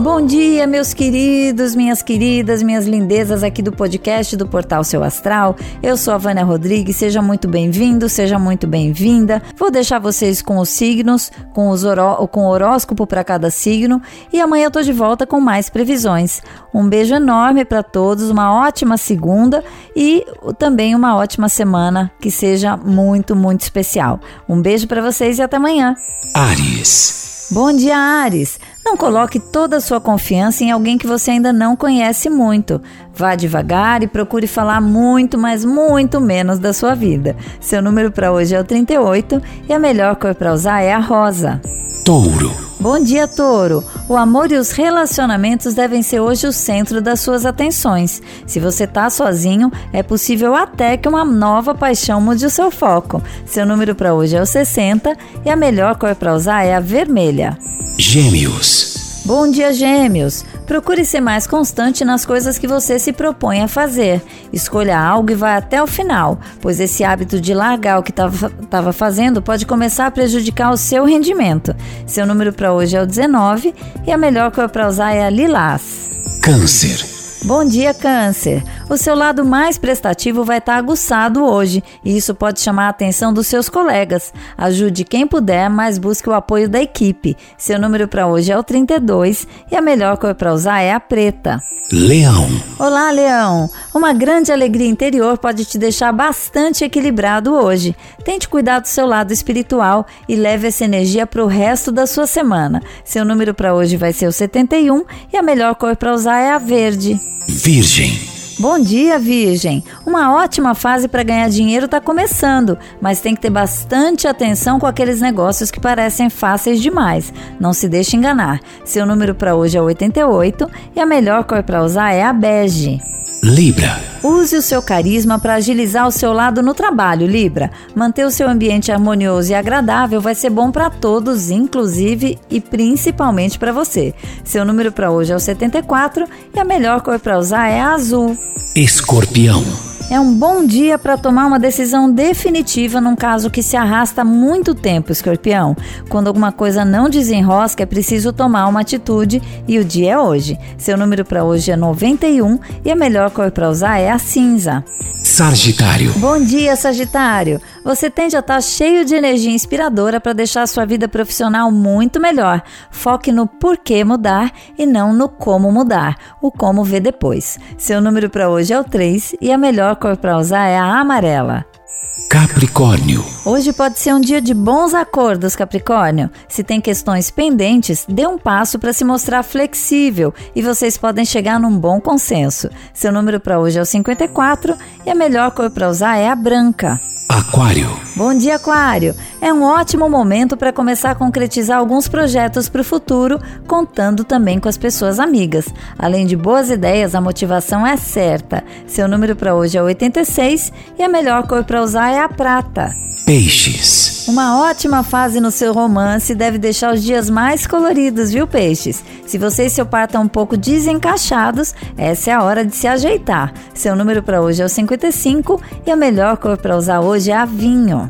Bom dia, meus queridos, minhas queridas, minhas lindezas aqui do podcast do Portal Seu Astral. Eu sou a Vânia Rodrigues, seja muito bem-vindo, seja muito bem-vinda. Vou deixar vocês com os signos, com, os oró com o horóscopo para cada signo e amanhã eu tô de volta com mais previsões. Um beijo enorme para todos, uma ótima segunda e também uma ótima semana que seja muito, muito especial. Um beijo para vocês e até amanhã. Ares. Bom dia, Ares. Não coloque toda a sua confiança em alguém que você ainda não conhece muito. Vá devagar e procure falar muito, mas muito menos da sua vida. Seu número para hoje é o 38 e a melhor cor para usar é a rosa. Touro. Bom dia, Touro. O amor e os relacionamentos devem ser hoje o centro das suas atenções. Se você tá sozinho, é possível até que uma nova paixão mude o seu foco. Seu número para hoje é o 60 e a melhor cor para usar é a vermelha. Gêmeos. Bom dia, Gêmeos! Procure ser mais constante nas coisas que você se propõe a fazer. Escolha algo e vá até o final, pois esse hábito de largar o que estava fazendo pode começar a prejudicar o seu rendimento. Seu número para hoje é o 19 e a melhor cor para usar é a lilás. Câncer. Bom dia, Câncer! O seu lado mais prestativo vai estar aguçado hoje e isso pode chamar a atenção dos seus colegas. Ajude quem puder, mas busque o apoio da equipe. Seu número para hoje é o 32 e a melhor cor para usar é a preta. Leão. Olá, Leão! Uma grande alegria interior pode te deixar bastante equilibrado hoje. Tente cuidar do seu lado espiritual e leve essa energia para o resto da sua semana. Seu número para hoje vai ser o 71 e a melhor cor para usar é a verde. Virgem. Bom dia, Virgem! Uma ótima fase para ganhar dinheiro está começando, mas tem que ter bastante atenção com aqueles negócios que parecem fáceis demais. Não se deixe enganar. Seu número para hoje é 88 e a melhor cor para usar é a bege. Libra. Use o seu carisma para agilizar o seu lado no trabalho, Libra. Manter o seu ambiente harmonioso e agradável vai ser bom para todos, inclusive e principalmente para você. Seu número para hoje é o 74 e a melhor cor para usar é a azul. Escorpião. É um bom dia para tomar uma decisão definitiva num caso que se arrasta há muito tempo, escorpião. Quando alguma coisa não desenrosca, é preciso tomar uma atitude e o dia é hoje. Seu número para hoje é 91 e a melhor cor para usar é a cinza. Sagitário. Bom dia, Sagitário. Você tende a estar cheio de energia inspiradora para deixar a sua vida profissional muito melhor. Foque no porquê mudar e não no como mudar. O como vê depois. Seu número para hoje é o 3 e a melhor cor para usar é a amarela. Capricórnio. Hoje pode ser um dia de bons acordos, Capricórnio. Se tem questões pendentes, dê um passo para se mostrar flexível e vocês podem chegar num bom consenso. Seu número para hoje é o 54 e a melhor cor para usar é a branca. Aquário. Bom dia, Aquário! É um ótimo momento para começar a concretizar alguns projetos para o futuro, contando também com as pessoas amigas. Além de boas ideias, a motivação é certa. Seu número para hoje é 86 e a melhor cor para usar é a prata. Peixes. Uma ótima fase no seu romance deve deixar os dias mais coloridos, viu, peixes? Se você e seu par estão um pouco desencaixados, essa é a hora de se ajeitar. Seu número para hoje é o 55 e a melhor cor para usar hoje é a vinho.